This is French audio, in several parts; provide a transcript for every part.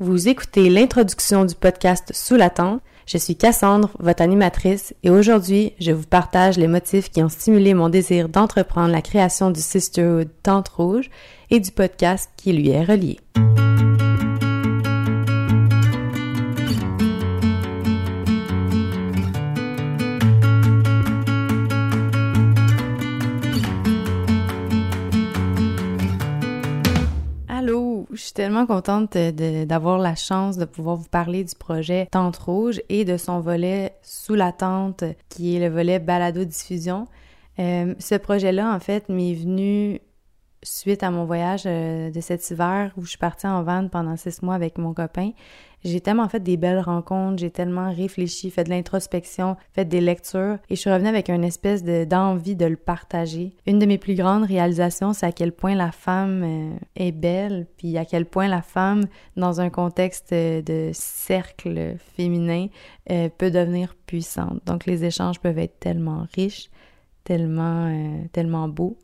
Vous écoutez l'introduction du podcast Sous la tente. Je suis Cassandre, votre animatrice, et aujourd'hui, je vous partage les motifs qui ont stimulé mon désir d'entreprendre la création du Sisterhood Tente Rouge et du podcast qui lui est relié. Je suis tellement contente d'avoir la chance de pouvoir vous parler du projet Tente Rouge et de son volet sous la tente qui est le volet balado-diffusion. Euh, ce projet-là, en fait, m'est venu suite à mon voyage euh, de cet hiver où je suis partie en van pendant six mois avec mon copain. J'ai tellement fait des belles rencontres, j'ai tellement réfléchi, fait de l'introspection, fait des lectures et je suis revenue avec une espèce d'envie de, le partager. Une de mes plus grandes réalisations, c'est à quel point la femme euh, est belle, puis à quel point la femme, dans un contexte de cercle féminin, euh, peut devenir puissante. Donc les échanges peuvent être tellement riches, tellement, tellement beaux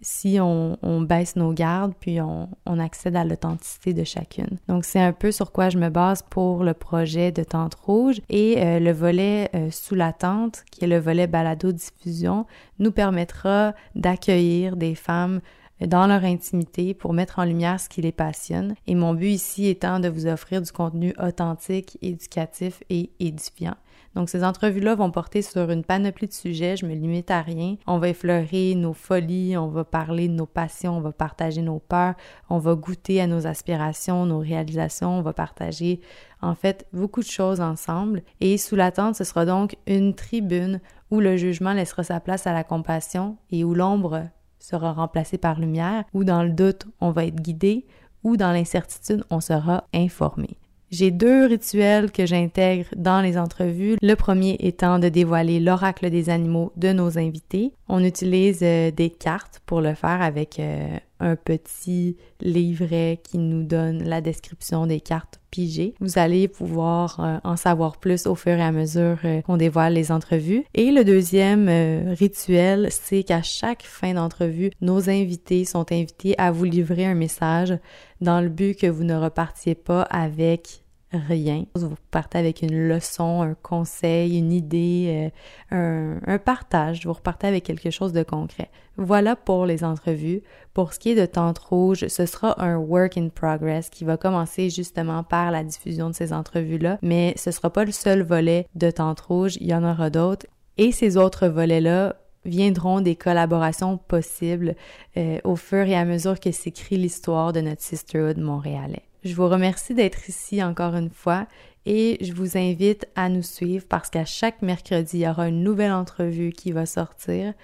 si on, baisse nos gardes, puis on, accède à l'authenticité de chacune. Donc, c'est un peu sur quoi je me base pour le projet de Tente Rouge. Et euh, le volet euh, sous la tente, qui est le volet balado-diffusion, nous permettra d'accueillir des femmes dans leur intimité pour mettre en lumière ce qui les passionne. Et mon but ici étant de vous offrir du contenu authentique, éducatif et édifiant. Donc ces entrevues-là vont porter sur une panoplie de sujets, je me limite à rien. On va effleurer nos folies, on va parler de nos passions, on va partager nos peurs, on va goûter à nos aspirations, nos réalisations, on va partager en fait beaucoup de choses ensemble. Et sous la tente, ce sera donc une tribune où le jugement laissera sa place à la compassion et où l'ombre sera remplacée par lumière, où dans le doute, on va être guidé, ou dans l'incertitude, on sera informé. J'ai deux rituels que j'intègre dans les entrevues. Le premier étant de dévoiler l'oracle des animaux de nos invités. On utilise euh, des cartes pour le faire avec euh, un petit livret qui nous donne la description des cartes pigées. Vous allez pouvoir euh, en savoir plus au fur et à mesure qu'on dévoile les entrevues. Et le deuxième rituel, c'est qu'à chaque fin d'entrevue, nos invités sont invités à vous livrer un message dans le but que vous ne repartiez pas avec rien. Vous partez avec une leçon, un conseil, une idée, euh, un, partage. Vous repartez avec quelque chose de concret. Voilà pour les entrevues. Pour ce qui est de Tente Rouge, ce sera un work in progress qui va commencer justement par la diffusion de ces entrevues-là, mais ce sera pas le seul volet de Tente Rouge, il y en aura d'autres. Et ces autres volets-là viendront des collaborations possibles euh, au fur et à mesure que s'écrit l'histoire de notre Sisterhood montréalais. Je vous remercie d'être ici encore une fois et je vous invite à nous suivre parce qu'à chaque mercredi, il y aura une nouvelle entrevue qui va sortir.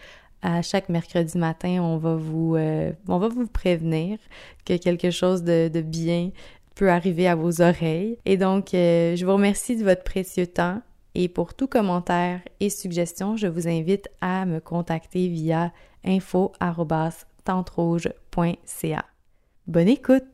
À chaque mercredi matin, on va vous, euh, prévenir que quelque chose de, bien peut arriver à vos oreilles. Et donc, euh, je vous remercie de votre précieux temps. Et pour tout commentaire et suggestion, je vous invite à me contacter via info.tentrouge.ca. Bonne écoute!